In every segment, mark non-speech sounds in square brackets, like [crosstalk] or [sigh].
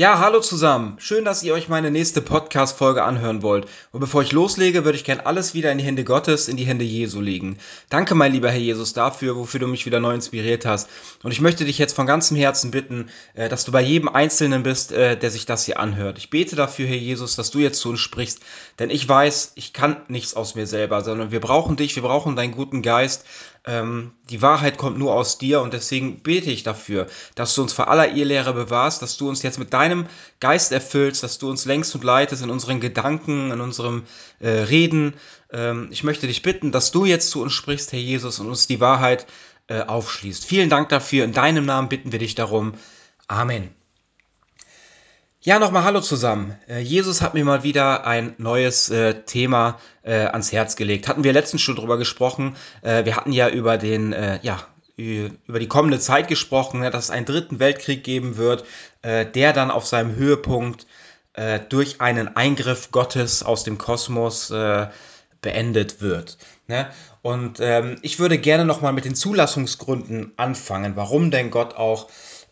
Ja, hallo zusammen. Schön, dass ihr euch meine nächste Podcast-Folge anhören wollt. Und bevor ich loslege, würde ich gern alles wieder in die Hände Gottes, in die Hände Jesu legen. Danke, mein lieber Herr Jesus, dafür, wofür du mich wieder neu inspiriert hast. Und ich möchte dich jetzt von ganzem Herzen bitten, äh, dass du bei jedem Einzelnen bist, äh, der sich das hier anhört. Ich bete dafür, Herr Jesus, dass du jetzt zu uns sprichst, denn ich weiß, ich kann nichts aus mir selber, sondern wir brauchen dich, wir brauchen deinen guten Geist. Ähm, die Wahrheit kommt nur aus dir und deswegen bete ich dafür, dass du uns vor aller Irrlehre bewahrst, dass du uns jetzt mit deinem Geist erfüllst, dass du uns längst und leitest in unseren Gedanken, in unserem äh, Reden. Ähm, ich möchte dich bitten, dass du jetzt zu uns sprichst, Herr Jesus, und uns die Wahrheit äh, aufschließt. Vielen Dank dafür. In deinem Namen bitten wir dich darum. Amen. Ja, nochmal Hallo zusammen. Äh, Jesus hat mir mal wieder ein neues äh, Thema äh, ans Herz gelegt. Hatten wir letztens schon drüber gesprochen. Wir hatten ja über den, ja, über die kommende Zeit gesprochen, ne, dass es einen dritten Weltkrieg geben wird, der dann auf seinem Höhepunkt durch einen Eingriff Gottes aus dem Kosmos beendet wird. Ne? Und ähm, ich würde gerne nochmal mit den Zulassungsgründen anfangen, warum denn Gott auch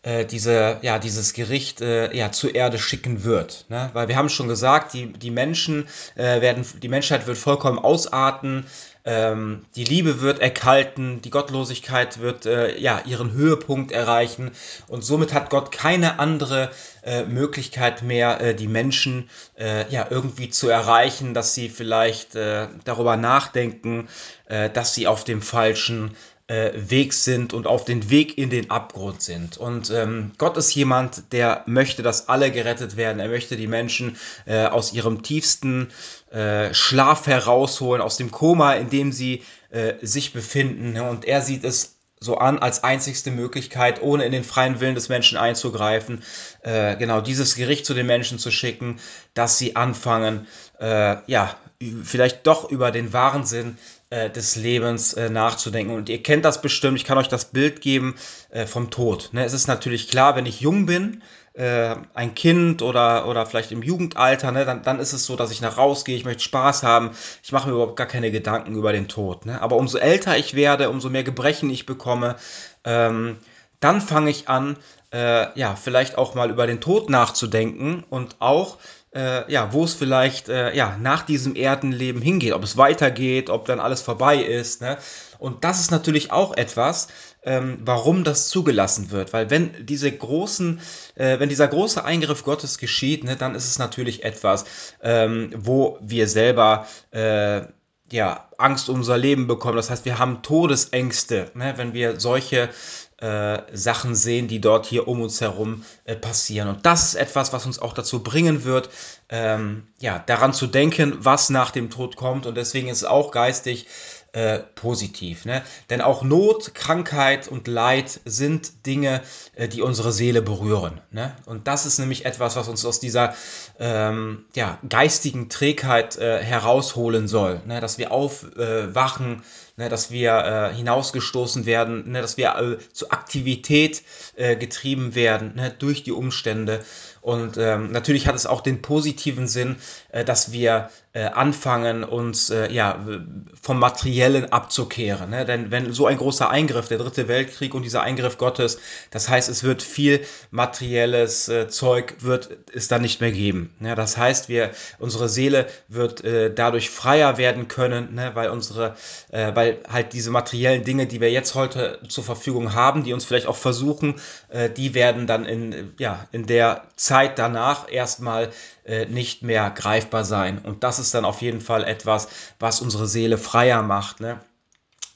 äh, diese, ja, dieses Gericht äh, ja, zur Erde schicken wird. Ne? Weil wir haben schon gesagt, die, die Menschen äh, werden, die Menschheit wird vollkommen ausarten, ähm, die Liebe wird erkalten, die Gottlosigkeit wird äh, ja, ihren Höhepunkt erreichen und somit hat Gott keine andere äh, Möglichkeit mehr, die Menschen ja, irgendwie zu erreichen, dass sie vielleicht darüber nachdenken, dass sie auf dem falschen äh, Weg sind und auf den Weg in den Abgrund sind. Und ähm, Gott ist jemand, der möchte, dass alle gerettet werden. Er möchte die Menschen äh, aus ihrem tiefsten äh, Schlaf herausholen, aus dem Koma, in dem sie äh, sich befinden. Und er sieht es so an als einzigste Möglichkeit, ohne in den freien Willen des Menschen einzugreifen, äh, genau dieses Gericht zu den Menschen zu schicken, dass sie anfangen, äh, ja, vielleicht doch über den wahren Sinn äh, des Lebens äh, nachzudenken. Und ihr kennt das bestimmt, ich kann euch das Bild geben äh, vom Tod. Ne? Es ist natürlich klar, wenn ich jung bin, äh, ein Kind oder, oder vielleicht im Jugendalter, ne, dann, dann ist es so, dass ich nach rausgehe, ich möchte Spaß haben, ich mache mir überhaupt gar keine Gedanken über den Tod. Ne? Aber umso älter ich werde, umso mehr Gebrechen ich bekomme, ähm, dann fange ich an, äh, ja, vielleicht auch mal über den Tod nachzudenken und auch äh, ja, wo es vielleicht äh, ja, nach diesem Erdenleben hingeht, ob es weitergeht, ob dann alles vorbei ist. Ne? Und das ist natürlich auch etwas, ähm, warum das zugelassen wird. Weil wenn diese großen, äh, wenn dieser große Eingriff Gottes geschieht, ne, dann ist es natürlich etwas, ähm, wo wir selber äh, ja, Angst um unser Leben bekommen. Das heißt, wir haben Todesängste, ne, wenn wir solche äh, Sachen sehen, die dort hier um uns herum äh, passieren. Und das ist etwas, was uns auch dazu bringen wird, ähm, ja, daran zu denken, was nach dem Tod kommt. Und deswegen ist es auch geistig äh, positiv. Ne? Denn auch Not, Krankheit und Leid sind Dinge, äh, die unsere Seele berühren. Ne? Und das ist nämlich etwas, was uns aus dieser ähm, ja, geistigen Trägheit äh, herausholen soll. Ne? Dass wir aufwachen, ne? dass wir äh, hinausgestoßen werden, ne? dass wir äh, zu Aktivität äh, getrieben werden ne? durch die Umstände. Und ähm, natürlich hat es auch den positiven Sinn, äh, dass wir anfangen, uns äh, ja, vom Materiellen abzukehren. Ne? Denn wenn so ein großer Eingriff, der dritte Weltkrieg und dieser Eingriff Gottes, das heißt, es wird viel materielles äh, Zeug, wird es dann nicht mehr geben. Ne? Das heißt, wir, unsere Seele wird äh, dadurch freier werden können, ne? weil unsere, äh, weil halt diese materiellen Dinge, die wir jetzt heute zur Verfügung haben, die uns vielleicht auch versuchen, äh, die werden dann in, ja, in der Zeit danach erstmal äh, nicht mehr greifbar sein. Und das ist dann auf jeden Fall etwas, was unsere Seele freier macht. Ne?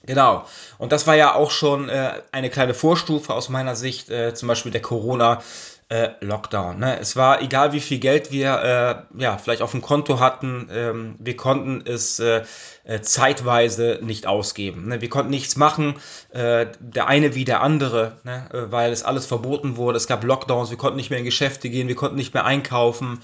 Genau. Und das war ja auch schon äh, eine kleine Vorstufe aus meiner Sicht, äh, zum Beispiel der Corona. Äh, Lockdown. Ne? Es war egal, wie viel Geld wir äh, ja vielleicht auf dem Konto hatten, ähm, wir konnten es äh, äh zeitweise nicht ausgeben. Ne? Wir konnten nichts machen, äh, der eine wie der andere, ne? Äh, weil es alles verboten wurde. Es gab Lockdowns, wir konnten nicht mehr in Geschäfte gehen, wir konnten nicht mehr einkaufen.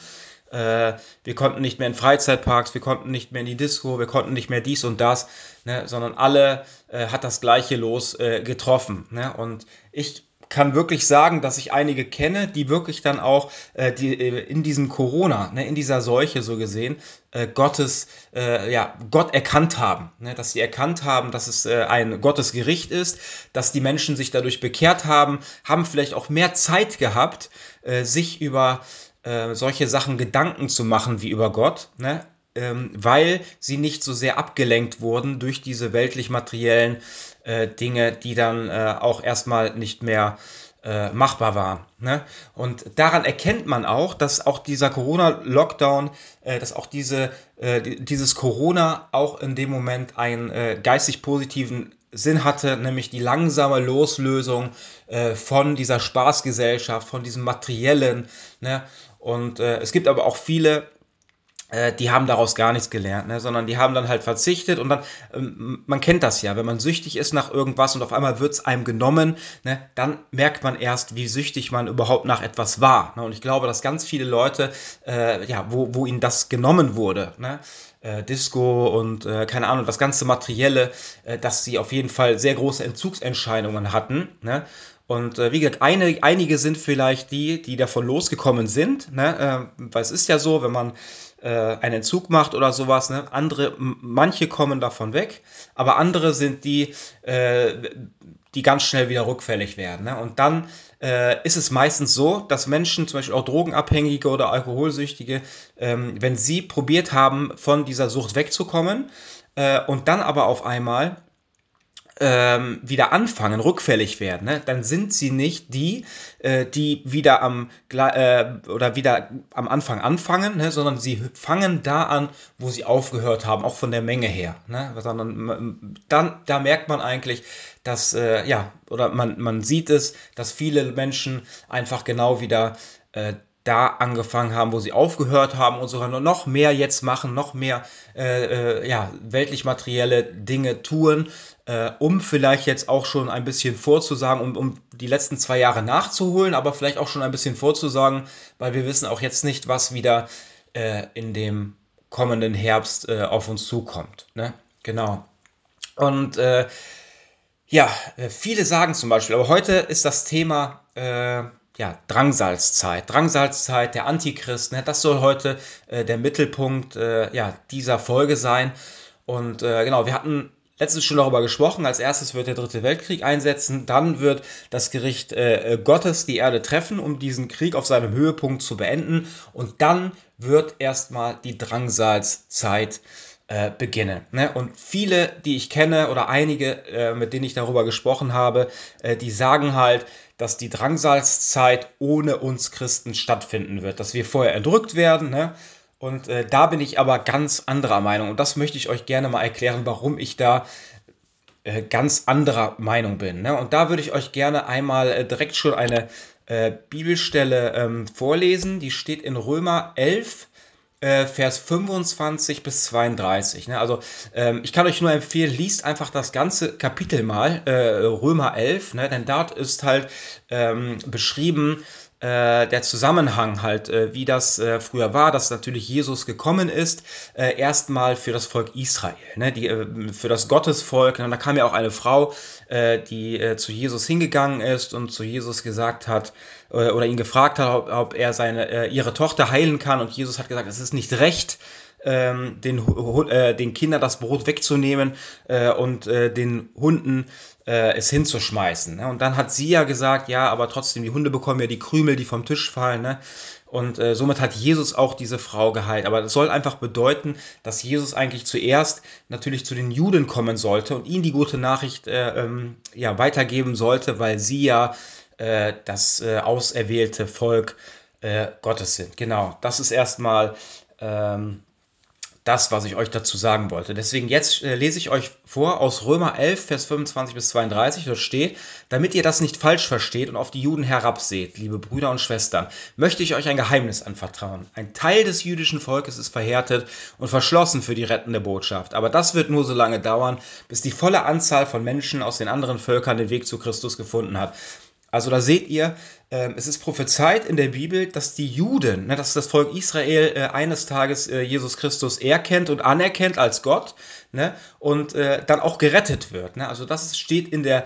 Wir konnten nicht mehr in Freizeitparks, wir konnten nicht mehr in die Disco, wir konnten nicht mehr dies und das, ne? sondern alle hat das gleiche Los getroffen. Ne? Und ich kann wirklich sagen, dass ich einige kenne, die wirklich dann auch äh, die, äh, in diesem Corona, ne, in dieser Seuche so gesehen, äh, Gottes, äh, ja, Gott erkannt haben. Ne, dass sie erkannt haben, dass es äh, ein Gottes Gericht ist, dass die Menschen sich dadurch bekehrt haben, haben vielleicht auch mehr Zeit gehabt, äh, sich über äh, solche Sachen Gedanken zu machen wie über Gott. Ne? ähm, weil sie nicht so sehr abgelenkt wurden durch diese weltlich-materiellen äh, Dinge, die dann äh, auch erstmal nicht mehr äh, machbar waren. Ne? Und daran erkennt man auch, dass auch dieser Corona-Lockdown, äh, dass auch diese, äh, dieses Corona auch in dem Moment einen geistig positiven Sinn hatte, nämlich die langsame Loslösung äh, von dieser Spaßgesellschaft, von diesem Materiellen. Ne? Und äh, es gibt aber auch viele, äh, die haben daraus gar nichts gelernt, ne? sondern die haben dann halt verzichtet und dann, ähm, man kennt das ja, wenn man süchtig ist nach irgendwas und auf einmal wird es einem genommen, ne? dann merkt man erst, wie süchtig man überhaupt nach etwas war. Ne? Und ich glaube, dass ganz viele Leute, äh, ja, wo, wo ihnen das genommen wurde, ne? Äh, Disco und äh, keine Ahnung, das ganze Materielle, äh, dass sie auf jeden Fall sehr große Entzugsentscheidungen hatten. Ne? Und äh, wie gesagt, eine, einige sind vielleicht die, die davon losgekommen sind, ne? äh, weil es ist ja so, wenn man äh, einen Entzug macht oder sowas. Ne? Andere, manche kommen davon weg, aber andere sind die, äh, die ganz schnell wieder rückfällig werden. Ne? Und dann äh, ist es meistens so, dass Menschen, zum Beispiel auch Drogenabhängige oder Alkoholsüchtige, ähm, wenn sie probiert haben, von dieser Sucht wegzukommen äh, und dann aber auf einmal ähm, wieder anfangen, rückfällig werden, ne, dann sind sie nicht die, äh, die wieder am äh, oder wieder am Anfang anfangen, ne, sondern sie fangen da an, wo sie aufgehört haben, auch von der Menge her. Ne, sondern dann da merkt man eigentlich, dass äh, ja oder man man sieht es, dass viele Menschen einfach genau wieder äh, da angefangen haben, wo sie aufgehört haben und sogar noch mehr jetzt machen, noch mehr äh, äh, ja, weltlich materielle Dinge tun, äh, um vielleicht jetzt auch schon ein bisschen vorzusagen, um, um die letzten zwei Jahre nachzuholen, aber vielleicht auch schon ein bisschen vorzusagen, weil wir wissen auch jetzt nicht, was wieder äh, in dem kommenden Herbst äh, auf uns zukommt. Ne? Genau. Und äh, ja, äh, viele sagen zum Beispiel, aber heute ist das Thema äh, ja, Drangsalzzeit. Drangsalzzeit, der Antichrist, ne? das soll heute äh, der Mittelpunkt äh, ja, dieser Folge sein. Und äh, genau, wir hatten letztens schon darüber gesprochen. Als erstes wird der dritte Weltkrieg einsetzen, dann wird das Gericht äh, Gottes die Erde treffen, um diesen Krieg auf seinem Höhepunkt zu beenden. Und dann wird erstmal die Drangsalzzeit äh, beginnen. Ne? Und viele, die ich kenne oder einige, äh, mit denen ich darüber gesprochen habe, äh, die sagen halt, dass die Drangsalzzeit ohne uns Christen stattfinden wird, dass wir vorher erdrückt werden, ne? Und äh, da bin ich aber ganz anderer Meinung. Und das möchte ich euch gerne mal erklären, warum ich da äh, ganz anderer Meinung bin. Ne? Und da würde ich euch gerne einmal äh, direkt schon eine äh, Bibelstelle ähm, vorlesen. Die steht in Römer 11, äh, Vers 25 bis 32. Ne? Also ähm, ich kann euch nur empfehlen, liest einfach das ganze Kapitel mal, äh, Römer 11, ne? denn dort ist halt ähm, beschrieben, äh, der Zusammenhang halt, äh, wie das äh, früher war, dass natürlich Jesus gekommen ist, äh, erstmal für das Volk Israel, ne, die, äh, für das Gottesvolk. Und da kam ja auch eine Frau, äh, die zu Jesus hingegangen ist und zu Jesus gesagt hat, oder ihn gefragt hat, ob, ob er seine, ihre Tochter heilen kann. Und Jesus hat gesagt, es ist nicht recht, ähm, den, äh, den Kindern das Brot wegzunehmen äh, und äh, den Hunden äh, es hinzuschmeißen. Ne? Und dann hat sie ja gesagt, ja, aber trotzdem, die Hunde bekommen ja die Krümel, die vom Tisch fallen. Ne? Und äh, somit hat Jesus auch diese Frau geheilt. Aber das soll einfach bedeuten, dass Jesus eigentlich zuerst natürlich zu den Juden kommen sollte und ihnen die gute Nachricht äh, ähm, ja, weitergeben sollte, weil sie ja äh, das äh, auserwählte Volk äh, Gottes sind. Genau, das ist erstmal ähm, das, was ich euch dazu sagen wollte. Deswegen jetzt äh, lese ich euch vor aus Römer 11, Vers 25 bis 32. Dort steht, damit ihr das nicht falsch versteht und auf die Juden herabseht, liebe Brüder und Schwestern, möchte ich euch ein Geheimnis anvertrauen. Ein Teil des jüdischen Volkes ist verhärtet und verschlossen für die rettende Botschaft. Aber das wird nur so lange dauern, bis die volle Anzahl von Menschen aus den anderen Völkern den Weg zu Christus gefunden hat. Also da seht ihr, ähm, es ist prophezeit in der Bibel, dass die Juden, ne, dass das Volk Israel äh, eines Tages äh, Jesus Christus erkennt und anerkennt als Gott ne, und äh, dann auch gerettet wird. Ne? Also das steht in der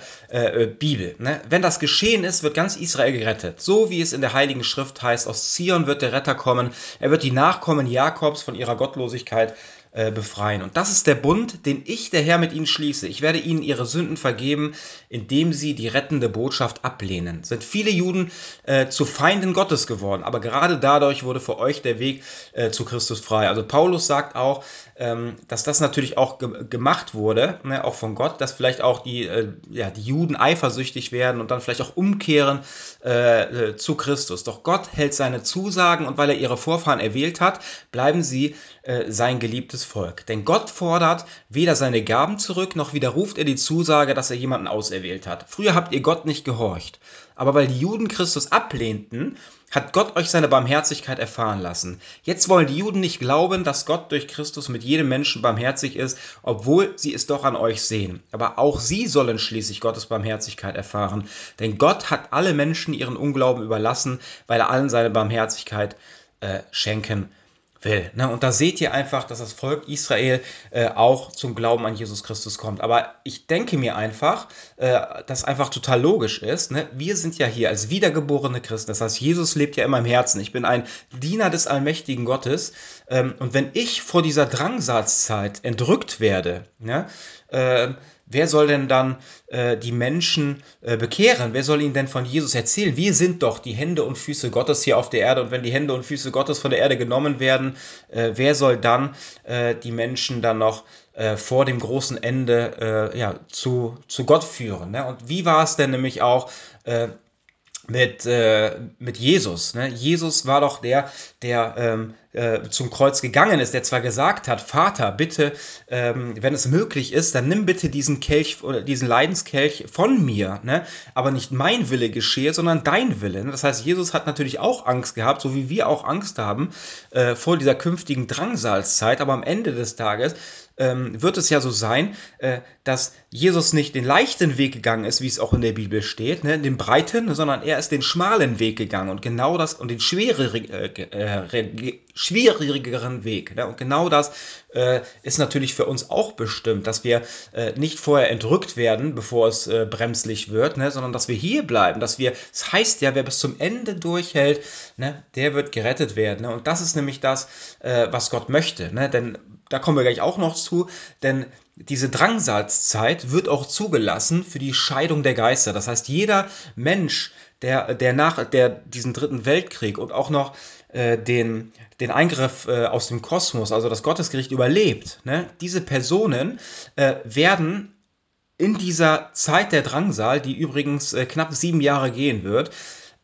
Bibel. Wenn das geschehen ist, wird ganz Israel gerettet. So wie es in der Heiligen Schrift heißt, aus Zion wird der Retter kommen. Er wird die Nachkommen Jakobs von ihrer Gottlosigkeit äh, befreien. Und das ist der Bund, den ich, der Herr, mit ihnen schließe. Ich werde ihnen ihre Sünden vergeben, indem sie die rettende Botschaft ablehnen. Sind viele Juden äh, zu Feinden Gottes geworden, aber gerade dadurch wurde für euch der Weg äh, zu Christus frei. Also Paulus sagt auch, ähm, dass das natürlich auch ge gemacht wurde, ne, auch von Gott, dass vielleicht auch die, äh, ja, die Juden eifersüchtig werden und dann vielleicht auch umkehren äh, zu Christus. Doch Gott hält seine Zusagen und weil er ihre Vorfahren erwählt hat, bleiben sie sein geliebtes Volk. Denn Gott fordert weder seine Gaben zurück, noch widerruft er die Zusage, dass er jemanden auserwählt hat. Früher habt ihr Gott nicht gehorcht. Aber weil die Juden Christus ablehnten, hat Gott euch seine Barmherzigkeit erfahren lassen. Jetzt wollen die Juden nicht glauben, dass Gott durch Christus mit jedem Menschen barmherzig ist, obwohl sie es doch an euch sehen. Aber auch sie sollen schließlich Gottes Barmherzigkeit erfahren. Denn Gott hat alle Menschen ihren Unglauben überlassen, weil er allen seine Barmherzigkeit äh, schenken will. Ne? Und da seht ihr einfach, dass das Volk Israel äh, auch zum Glauben an Jesus Christus kommt. Aber ich denke mir einfach, äh, dass einfach total logisch ist. Ne? Wir sind ja hier als wiedergeborene Christen. Das heißt, Jesus lebt ja in meinem Herzen. Ich bin ein Diener des allmächtigen Gottes. Ähm, und wenn ich vor dieser Drangsalzzeit entrückt werde, ne, äh, Wer soll denn dann äh, die Menschen äh, bekehren? Wer soll ihnen denn von Jesus erzählen? Wir sind doch die Hände und Füße Gottes hier auf der Erde. Und wenn die Hände und Füße Gottes von der Erde genommen werden, äh, wer soll dann äh, die Menschen dann noch äh, vor dem großen Ende äh, ja, zu, zu Gott führen? Ne? Und wie war es denn nämlich auch? Mit, äh, mit Jesus. Ne? Jesus war doch der, der ähm, äh, zum Kreuz gegangen ist, der zwar gesagt hat, Vater, bitte, ähm, wenn es möglich ist, dann nimm bitte diesen Kelch oder diesen Leidenskelch von mir, ne? aber nicht mein Wille geschehe, sondern dein Wille. Ne? Das heißt, Jesus hat natürlich auch Angst gehabt, so wie wir auch Angst haben äh, vor dieser künftigen Drangsalzzeit, aber am Ende des Tages ähm, wird es ja so sein, äh, dass Jesus nicht den leichten Weg gegangen ist, wie es auch in der Bibel steht, ne, den breiten, sondern er ist den schmalen Weg gegangen und genau das und den schwereren, äh, äh, schwierigeren Weg. Ne? Und genau das äh, ist natürlich für uns auch bestimmt, dass wir äh, nicht vorher entrückt werden, bevor es äh, bremslich wird, ne? sondern dass wir hier bleiben, dass wir, es das heißt ja, wer bis zum Ende durchhält, ne, der wird gerettet werden. Ne? Und das ist nämlich das, äh, was Gott möchte. Ne? Denn da kommen wir gleich auch noch zu, denn diese Drangsalzzeit wird auch zugelassen für die Scheidung der Geister. Das heißt, jeder Mensch, der, der nach der, diesen dritten Weltkrieg und auch noch äh, den, den Eingriff äh, aus dem Kosmos, also das Gottesgericht überlebt, ne? diese Personen äh, werden in dieser Zeit der Drangsal, die übrigens äh, knapp sieben Jahre gehen wird,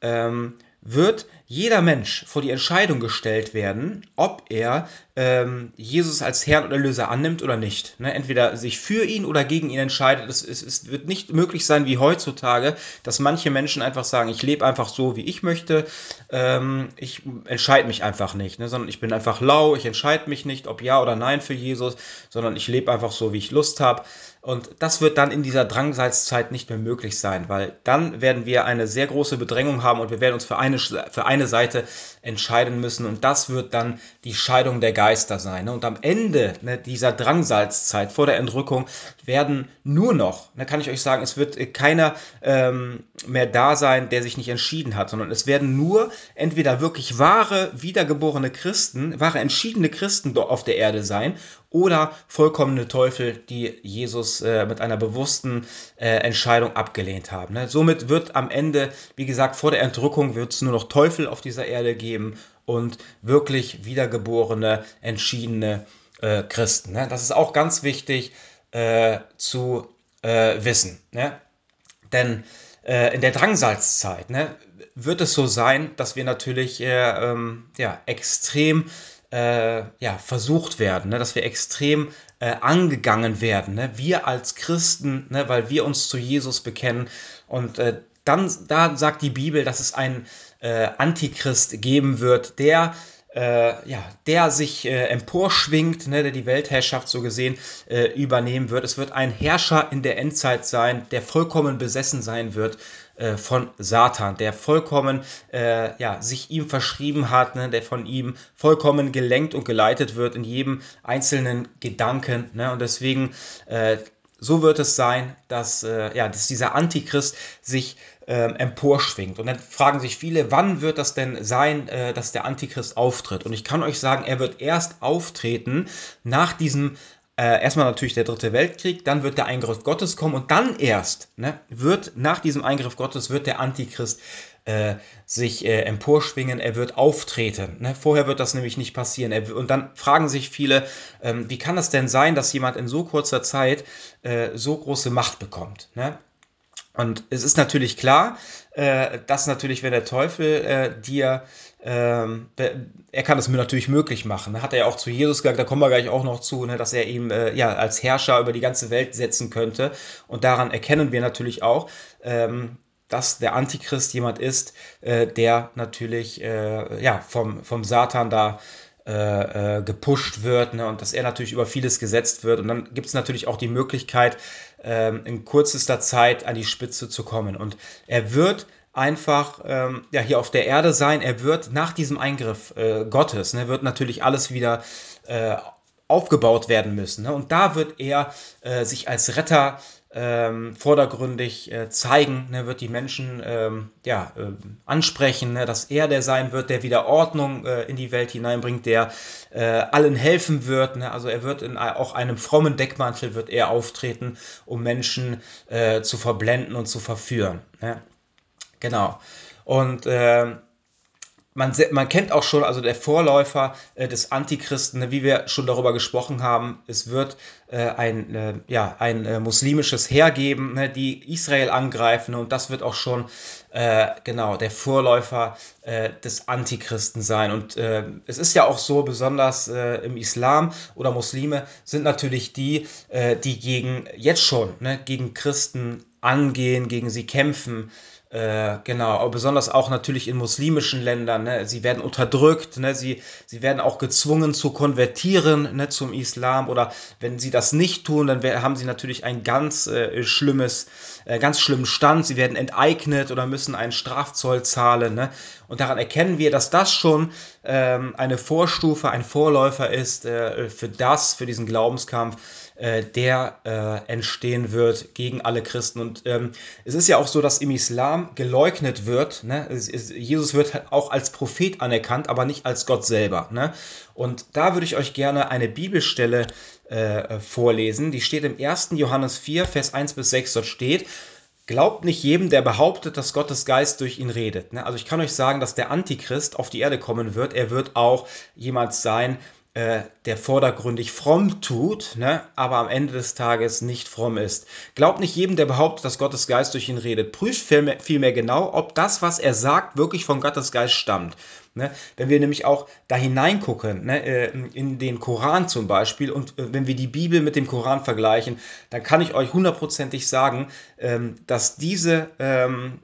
ähm, wird jeder Mensch vor die Entscheidung gestellt werden, ob er ähm, Jesus als Herrn und Erlöser annimmt oder nicht. Ne? Entweder sich für ihn oder gegen ihn entscheidet. Es, es, es, wird nicht möglich sein wie heutzutage, dass manche Menschen einfach sagen, ich lebe einfach so, wie ich möchte. Ähm, ich entscheide mich einfach nicht, ne? sondern ich bin einfach lau. Ich entscheide mich nicht, ob ja oder nein für Jesus, sondern ich lebe einfach so, wie ich Lust habe. Und das wird dann in dieser Drangsalzzeit nicht mehr möglich sein, weil dann werden wir eine sehr große Bedrängung haben und wir werden uns für eine, für eine Seite entscheiden müssen. Und das wird dann die Scheidung der Geister sein. Ne? Und am Ende ne, dieser Drangsalzzeit vor der Entrückung werden nur noch, da kann ich euch sagen, es wird keiner ähm, mehr da sein, der sich nicht entschieden hat, sondern es werden nur entweder wirklich wahre, wiedergeborene Christen, wahre, entschiedene Christen auf der Erde sein oder vollkommene Teufel, die Jesus äh, mit einer bewussten äh, Entscheidung abgelehnt haben. Ne? Somit wird am Ende, wie gesagt, vor der Entrückung wird es nur noch Teufel auf dieser Erde geben und wirklich wiedergeborene, entschiedene äh, Christen. Ne? Das ist auch ganz wichtig äh, zu äh, wissen. Ne? Denn äh, in der Drangsalzzeit ne, wird es so sein, dass wir natürlich ähm, ja, extrem äh, ja, versucht werden, ne? dass wir extrem äh, angegangen werden. Ne? Wir als Christen, ne? weil wir uns zu Jesus bekennen. Und äh, dann, da sagt die Bibel, dass es einen äh, Antichrist geben wird, der äh, ja, der sich äh, emporschwingt, ne, der die Weltherrschaft so gesehen äh, übernehmen wird. Es wird ein Herrscher in der Endzeit sein, der vollkommen besessen sein wird äh, von Satan, der vollkommen äh, ja, sich ihm verschrieben hat, ne, der von ihm vollkommen gelenkt und geleitet wird in jedem einzelnen Gedanken. Ne, und deswegen äh, so wird es sein, dass, äh, ja, dass dieser Antichrist sich ähm, emporschwingt. Und dann fragen sich viele, wann wird das denn sein, äh, dass der Antichrist auftritt? Und ich kann euch sagen, er wird erst auftreten nach diesem äh, erstmal natürlich der dritte Weltkrieg, dann wird der Eingriff Gottes kommen und dann erst ne, wird nach diesem Eingriff Gottes wird der Antichrist äh, sich äh, emporschwingen, er wird auftreten. Ne? Vorher wird das nämlich nicht passieren. Er, und dann fragen sich viele, ähm, wie kann das denn sein, dass jemand in so kurzer Zeit äh, so große Macht bekommt? Ne? Und es ist natürlich klar, äh, dass natürlich, wenn der Teufel äh, dir, ähm, er kann es mir natürlich möglich machen. Da hat er ja auch zu Jesus gesagt, da kommen wir gleich auch noch zu, ne, dass er ihm ja als Herrscher über die ganze Welt setzen könnte. Und daran erkennen wir natürlich auch, ähm, dass der Antichrist jemand ist, äh, der natürlich äh, ja, vom, vom Satan da äh, äh, gepusht wird ne, und dass er natürlich über vieles gesetzt wird. Und dann gibt es natürlich auch die Möglichkeit, ähm, in kürzester Zeit an die Spitze zu kommen. Und er wird einfach ähm, ja, hier auf der Erde sein. Er wird nach diesem Eingriff äh, Gottes, ne, wird natürlich alles wieder äh, aufgebaut werden müssen. Ne? Und da wird er äh, sich als Retter ähm, vordergründig äh, zeigen, ne, wird die Menschen ähm, ja, äh, ansprechen, ne, dass er der sein wird, der wieder Ordnung äh, in die Welt hineinbringt, der äh, allen helfen wird. Ne, also er wird in auch einem frommen Deckmantel wird er auftreten, um Menschen äh, zu verblenden und zu verführen. Ne. Genau. Und ähm, man, man kennt auch schon, also der Vorläufer äh, des Antichristen, ne, wie wir schon darüber gesprochen haben, es wird äh, ein, äh, ja, ein äh, muslimisches Heer geben, ne, die Israel angreifen und das wird auch schon äh, genau der Vorläufer äh, des Antichristen sein. Und es ist ja auch so, besonders im Islam oder Muslime sind natürlich die, die gegen jetzt schon ne, gegen Christen angehen, gegen sie kämpfen. Äh, genau, aber besonders auch natürlich in muslimischen Ländern. Ne? Sie werden unterdrückt, ne? sie, sie werden auch gezwungen zu konvertieren ne? zum Islam oder wenn sie das nicht tun, dann haben sie natürlich ein ganz äh, schlimmes, äh, ganz schlimmen Stand. Sie werden enteignet oder müssen einen Strafzoll zahlen. Ne? Und daran erkennen wir, dass das schon ähm, eine Vorstufe, ein Vorläufer ist äh, für das, für diesen Glaubenskampf äh, der äh, entstehen wird gegen alle Christen. Und ähm, es ist ja auch so, dass im Islam geleugnet wird. Ne? Es, es, Jesus wird halt auch als Prophet anerkannt, aber nicht als Gott selber. Ne? Und da würde ich euch gerne eine Bibelstelle äh, vorlesen. Die steht im 1. Johannes 4, Vers 1 bis 6. Dort steht, Glaubt nicht jedem, der behauptet, dass Gottes Geist durch ihn redet. Ne? Also ich kann euch sagen, dass der Antichrist auf die Erde kommen wird. Er wird auch jemand sein, äh, der vordergründig fromm tut, ne, aber am Ende des Tages nicht fromm ist. Glaubt nicht jedem, der behauptet, dass Gottes Geist durch ihn redet. Prüft vielmehr, vielmehr genau, ob das, was er sagt, wirklich von Gottes Geist stammt. Ne? Wenn wir nämlich auch da hineingucken, ne, äh, in den Koran zum Beispiel, und äh, wenn wir die Bibel mit dem Koran vergleichen, dann kann ich euch hundertprozentig sagen, ähm, dass diese ähm,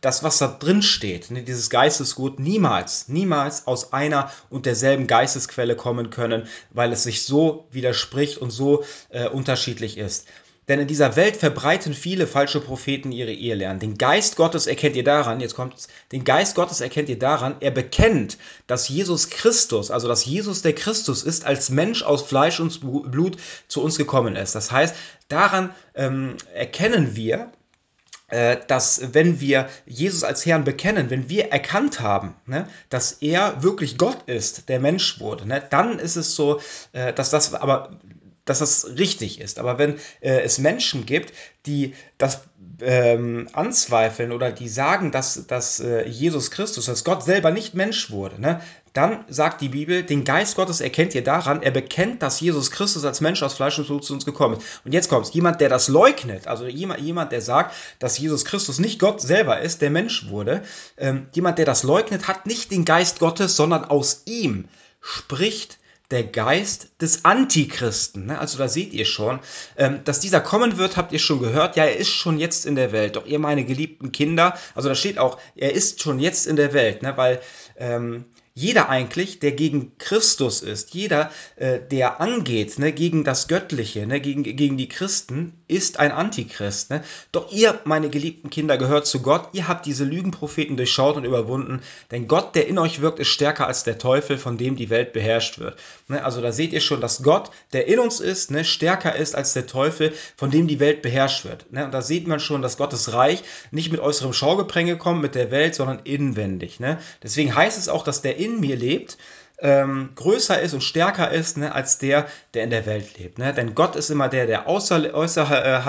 das, was da drin steht, ne, dieses Geistesgut, niemals, niemals aus einer und derselben Geistesquelle kommen können, weil es sich so widerspricht und so äh, unterschiedlich ist. Denn in dieser Welt verbreiten viele falsche Propheten ihre Ehelehren. Den Geist Gottes erkennt ihr daran, jetzt kommt's, den Geist Gottes erkennt ihr daran, er bekennt, dass Jesus Christus, also dass Jesus der Christus ist, als Mensch aus Fleisch und Blut zu uns gekommen ist. Das heißt, daran ähm, erkennen wir, äh, dass wenn wir Jesus als Herrn bekennen, wenn wir erkannt haben, ne, dass er wirklich Gott ist, der Mensch wurde, ne, dann ist es so, äh, dass das aber dass das richtig ist. Aber wenn äh, es Menschen gibt, die das ähm, anzweifeln oder die sagen, dass, dass äh, Jesus Christus, dass Gott selber nicht Mensch wurde, ne, dann sagt die Bibel, den Geist Gottes erkennt ihr daran, er bekennt, dass Jesus Christus als Mensch aus Fleisch und Blut zu uns gekommen ist. Und jetzt kommt jemand, der das leugnet, also jemand, jemand, der sagt, dass Jesus Christus nicht Gott selber ist, der Mensch wurde, ähm, jemand, der das leugnet, hat nicht den Geist Gottes, sondern aus ihm spricht der Geist des Antichristen. Ne? Also da seht ihr schon, ähm, dass dieser kommen wird, habt ihr schon gehört. Ja, er ist schon jetzt in der Welt. Doch ihr meine geliebten Kinder, also da steht auch, er ist schon jetzt in der Welt, ne? weil ähm, jeder eigentlich, der gegen Christus ist, jeder, äh, der angeht ne, gegen das Göttliche, ne, gegen, gegen die Christen, ist ein Antichrist. Ne? Doch ihr, meine geliebten Kinder, gehört zu Gott. Ihr habt diese Lügenpropheten durchschaut und überwunden. Denn Gott, der in euch wirkt, ist stärker als der Teufel, von dem die Welt beherrscht wird. Ne? Also da seht ihr schon, dass Gott, der in uns ist, ne, stärker ist als der Teufel, von dem die Welt beherrscht wird. Ne? Und da sieht man schon, dass Gottes Reich nicht mit äußerem Schaugepränge kommt, mit der Welt, sondern inwendig. Ne? Deswegen heißt es auch, dass der in mir lebt, ähm, größer ist und stärker ist ne, als der, der in der Welt lebt. Ne? Denn Gott ist immer der, der außer, äußer,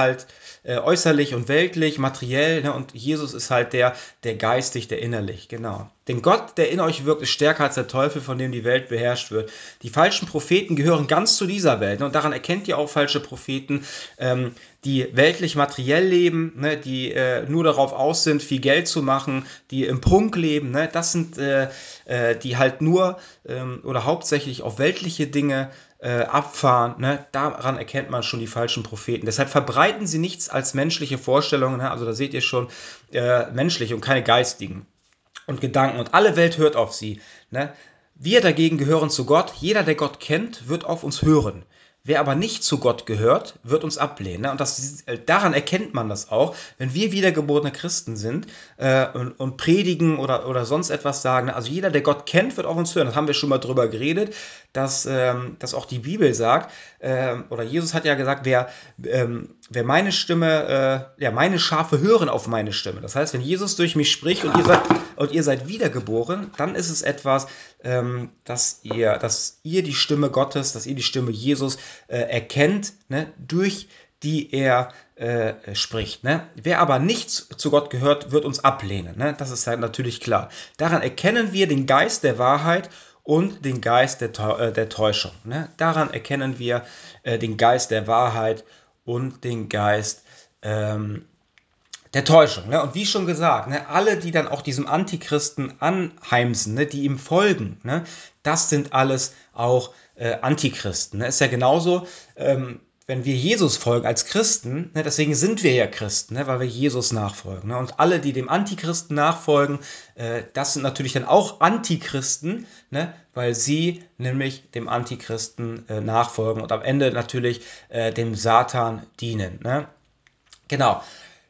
äh, äußerlich und weltlich, materiell, ne? und Jesus ist halt der, der geistig, der innerlich, genau. Denn Gott, der in euch wirkt, ist stärker als der Teufel, von dem die Welt beherrscht wird. Die falschen Propheten gehören ganz zu dieser Welt. Ne? Und daran erkennt ihr auch falsche Propheten, ähm, die weltlich materiell leben, ne? die äh, nur darauf aus sind, viel Geld zu machen, die im Prunk leben. Ne? Das sind äh, äh, die halt nur ähm, oder hauptsächlich auf weltliche Dinge äh, abfahren. Ne? Daran erkennt man schon die falschen Propheten. Deshalb verbreiten sie nichts als menschliche Vorstellungen. Ne? Also da seht ihr schon äh, menschliche und keine geistigen und Gedanken und alle Welt hört auf sie. Ne? Wir dagegen gehören zu Gott. Jeder, der Gott kennt, wird auf uns hören. Wer aber nicht zu Gott gehört, wird uns ablehnen. Ne? Und das, äh, daran erkennt man das auch, wenn wir wiedergeborene Christen sind äh, und, und, predigen oder, oder sonst etwas sagen. Ne? Also jeder, der Gott kennt, wird auf uns hören. Das haben wir schon mal drüber geredet, dass, ähm, dass auch die Bibel sagt, äh, oder Jesus hat ja gesagt, wer, ähm, wer meine Stimme, äh, ja, meine Schafe hören auf meine Stimme. Das heißt, wenn Jesus durch mich spricht und ihr seid, und ihr seid wiedergeboren, dann ist es etwas, ähm, dass, ihr, dass ihr die Stimme Gottes, dass ihr die Stimme Jesus äh, erkennt, ne, durch die er äh, spricht. Ne? Wer aber nicht zu Gott gehört, wird uns ablehnen. Ne? Das ist halt natürlich klar. Daran erkennen wir den Geist der Wahrheit und den Geist der, äh, der Täuschung. Ne? Daran erkennen wir äh, den Geist der Wahrheit und den Geist ähm, der Täuschung. Ne? Und wie schon gesagt, ne, alle, die dann auch diesem Antichristen anheimsen, ne, die ihm folgen, ne, das sind alles auch äh, Antichristen. Ne? Ist ja genauso, ähm, wenn wir Jesus folgen als Christen, ne, deswegen sind wir ja Christen, ne, weil wir Jesus nachfolgen. Ne? Und alle, die dem Antichristen nachfolgen, äh, das sind natürlich dann auch Antichristen, ne, weil sie nämlich dem Antichristen äh, nachfolgen und am Ende natürlich äh, dem Satan dienen. Ne? Genau.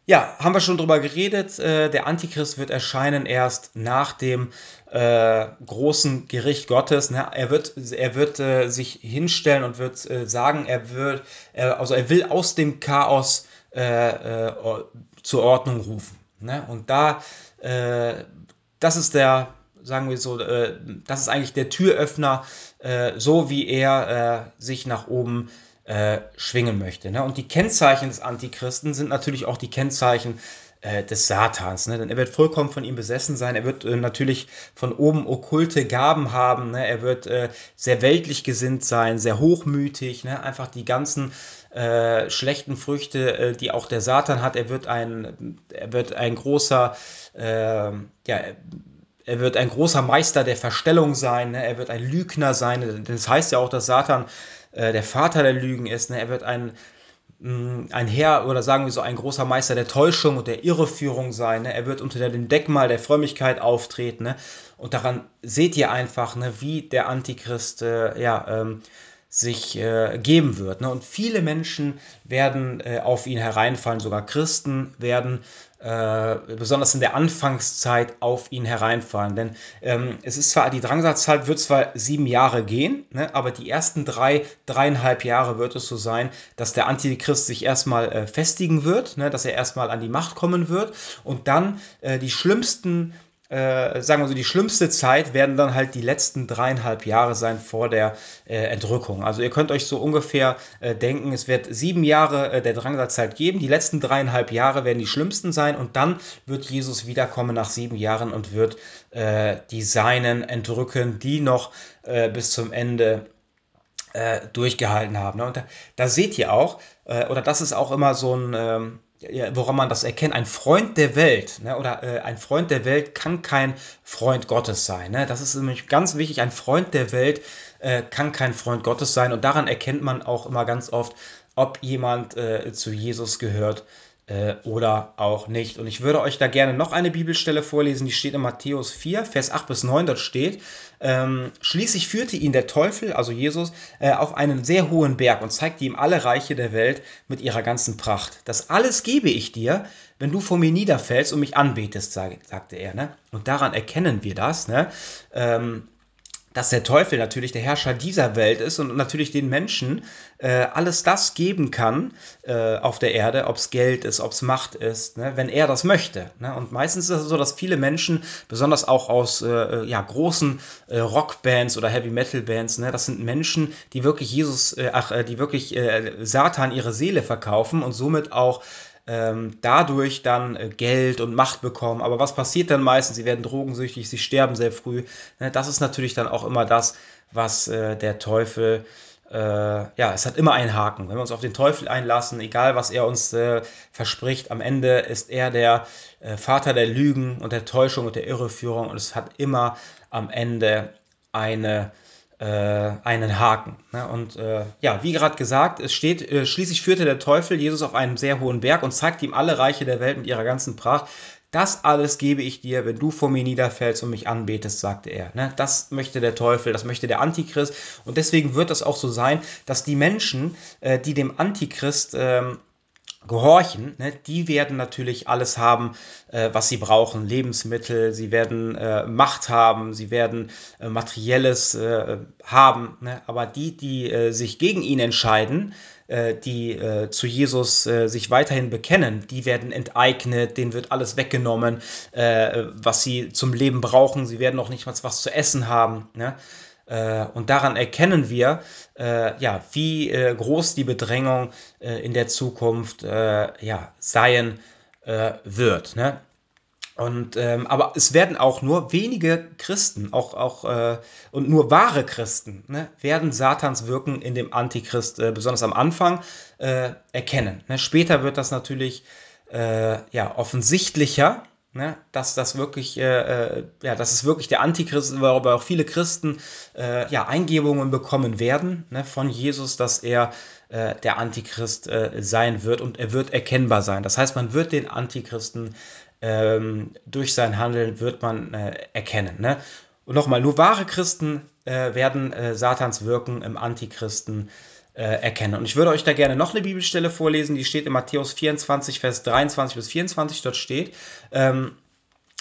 Ja, haben wir schon drüber geredet. Äh, der Antichrist wird erscheinen erst nach dem äh, großen Gericht Gottes. Ne? Er wird, er wird äh, sich hinstellen und wird äh, sagen, er wird, also er will aus dem Chaos äh, äh, zur Ordnung rufen. Ne? Und da, das ist der, sagen wir so, das ist eigentlich der Türöffner, so wie er sich nach oben äh, schwingen möchte. Ne? Und die Kennzeichen des Antichristen sind natürlich auch die Kennzeichen äh, des Satans. Ne? Denn er wird vollkommen von ihm besessen sein. Er wird äh, natürlich von oben okkulte Gaben haben. Ne? Er wird äh, sehr weltlich gesinnt sein, sehr hochmütig. Ne? Einfach die ganzen äh, schlechten Früchte, äh, die auch der Satan hat. Er wird ein, er wird ein großer, ähm, ja, er wird ein großer Meister der Verstellung sein. Ne? Er wird ein Lügner sein. Das heißt ja auch, dass Satan äh, der Vater der Lügen ist. Ne? Er wird ein, mm, ein Herr oder sagen wir so ein großer Meister der Täuschung und der Irreführung sein. Ne? Er wird unter dem Deckmal der Frömmigkeit auftreten. Ne? Und daran seht ihr einfach, ne, wie der Antichrist äh, ja, ähm, sich äh, geben wird. Ne? Und viele Menschen werden äh, auf ihn hereinfallen, sogar Christen werden äh, besonders in der Anfangszeit auf ihn hereinfallen. Denn ähm, es ist zwar, die Drangsalzeit wird zwar sieben Jahre gehen, ne, aber die ersten drei, dreieinhalb Jahre wird es so sein, dass der Antichrist sich erstmal äh, festigen wird, ne, dass er erstmal an die Macht kommen wird und dann äh, die schlimmsten äh, sagen wir so, die schlimmste Zeit werden dann halt die letzten dreieinhalb Jahre sein vor der äh, Entrückung. Also ihr könnt euch so ungefähr äh, denken, es wird sieben Jahre äh, der Drangsalzeit geben, die letzten dreieinhalb Jahre werden die schlimmsten sein und dann wird Jesus wiederkommen nach sieben Jahren und wird äh, die Seinen entrücken, die noch bis zum Ende durchgehalten haben. Und da, da, seht ihr auch, oder das ist auch immer so ein... Ähm, woran man das erkennt, ein Freund der Welt ne, oder äh, ein Freund der Welt kann kein Freund Gottes sein. Ne? Das ist nämlich ganz wichtig. Ein Freund der Welt äh, kann kein Freund Gottes sein und daran erkennt man auch immer ganz oft, ob jemand äh, zu Jesus gehört äh, oder auch nicht. Und ich würde euch da gerne noch eine Bibelstelle vorlesen, die steht in Matthäus 4, Vers 8 bis 9, dort steht, ähm, schließlich führte ihn der Teufel, also Jesus, äh, auf einen sehr hohen Berg und zeigte ihm alle Reiche der Welt mit ihrer ganzen Pracht. Das alles gebe ich dir, wenn du vor mir niederfällst und mich anbetest, sagte er. Ne? Und daran erkennen wir das. Ne? Ähm, dass der Teufel natürlich der Herrscher dieser Welt ist und natürlich den Menschen äh, alles das geben kann äh, auf der Erde, ob es Geld ist, ob es Macht ist, ne, wenn er das möchte. Ne? Und meistens ist es so, dass viele Menschen, besonders auch aus äh, ja, großen äh, Rockbands oder Heavy Metal Bands, ne, das sind Menschen, die wirklich Jesus, äh, ach, äh, die wirklich Satan ihre Seele verkaufen und somit auch ähm, dadurch dann äh, Geld und Macht bekommen. Aber was passiert dann meistens? Sie werden drogensüchtig, sie sterben sehr früh. Ne? Das ist natürlich dann auch immer das, was äh, der Teufel äh, ja, es hat immer einen Haken. Wenn wir uns auf den Teufel einlassen, egal was er uns äh, verspricht, am Ende ist er der äh, Vater der Lügen und der Täuschung und der Irreführung und es hat immer am Ende eine einen Haken. Ne? Und äh, ja, wie gerade gesagt, es steht, äh, schließlich führte der Teufel Jesus auf einen sehr hohen Berg und zeigte ihm alle Reiche der Welt mit ihrer ganzen Pracht. Das alles gebe ich dir, wenn du vor mir niederfällst und mich anbetest, sagte er. Ne? Das möchte der Teufel, das möchte der Antichrist. Und deswegen wird es auch so sein, dass die Menschen, äh, die dem Antichrist ähm, gehorchen, ne, die werden natürlich alles haben, äh, was sie brauchen. Lebensmittel, sie werden äh, Macht haben, sie werden äh, materielles äh, haben. Ne? Aber die, die äh, sich gegen ihn entscheiden, äh, die zu Jesus sich weiterhin bekennen, die werden enteignet, denen wird alles weggenommen, was sie zum Leben brauchen. Sie werden auch nicht mal was zu essen haben. Ne? Äh, und daran erkennen wir, äh, ja, wie äh, groß die Bedrängung in der Zukunft ja, sein wird. Ne? Und, ähm, aber es werden auch nur wenige Christen, auch, auch äh, und nur wahre Christen, ne, werden Satans Wirken in dem Antichrist, äh, besonders am Anfang, äh, erkennen. Ne? Später wird das natürlich ja, offensichtlicher, Ne, dass das wirklich, äh, äh, ja, dass es wirklich der Antichrist ist, worüber auch viele Christen äh, ja, Eingebungen bekommen werden ne, von Jesus, dass er äh, der Antichrist äh, sein wird und er wird erkennbar sein. Das heißt, man wird den Antichristen ähm, durch sein Handeln wird man äh, erkennen. Ne? Und nochmal, nur wahre Christen werden Satans Wirken im Antichristen äh. Und ich würde euch da gerne noch eine Bibelstelle vorlesen, die steht in Matthäus 24, Vers 23 bis 24. Dort steht, ähm,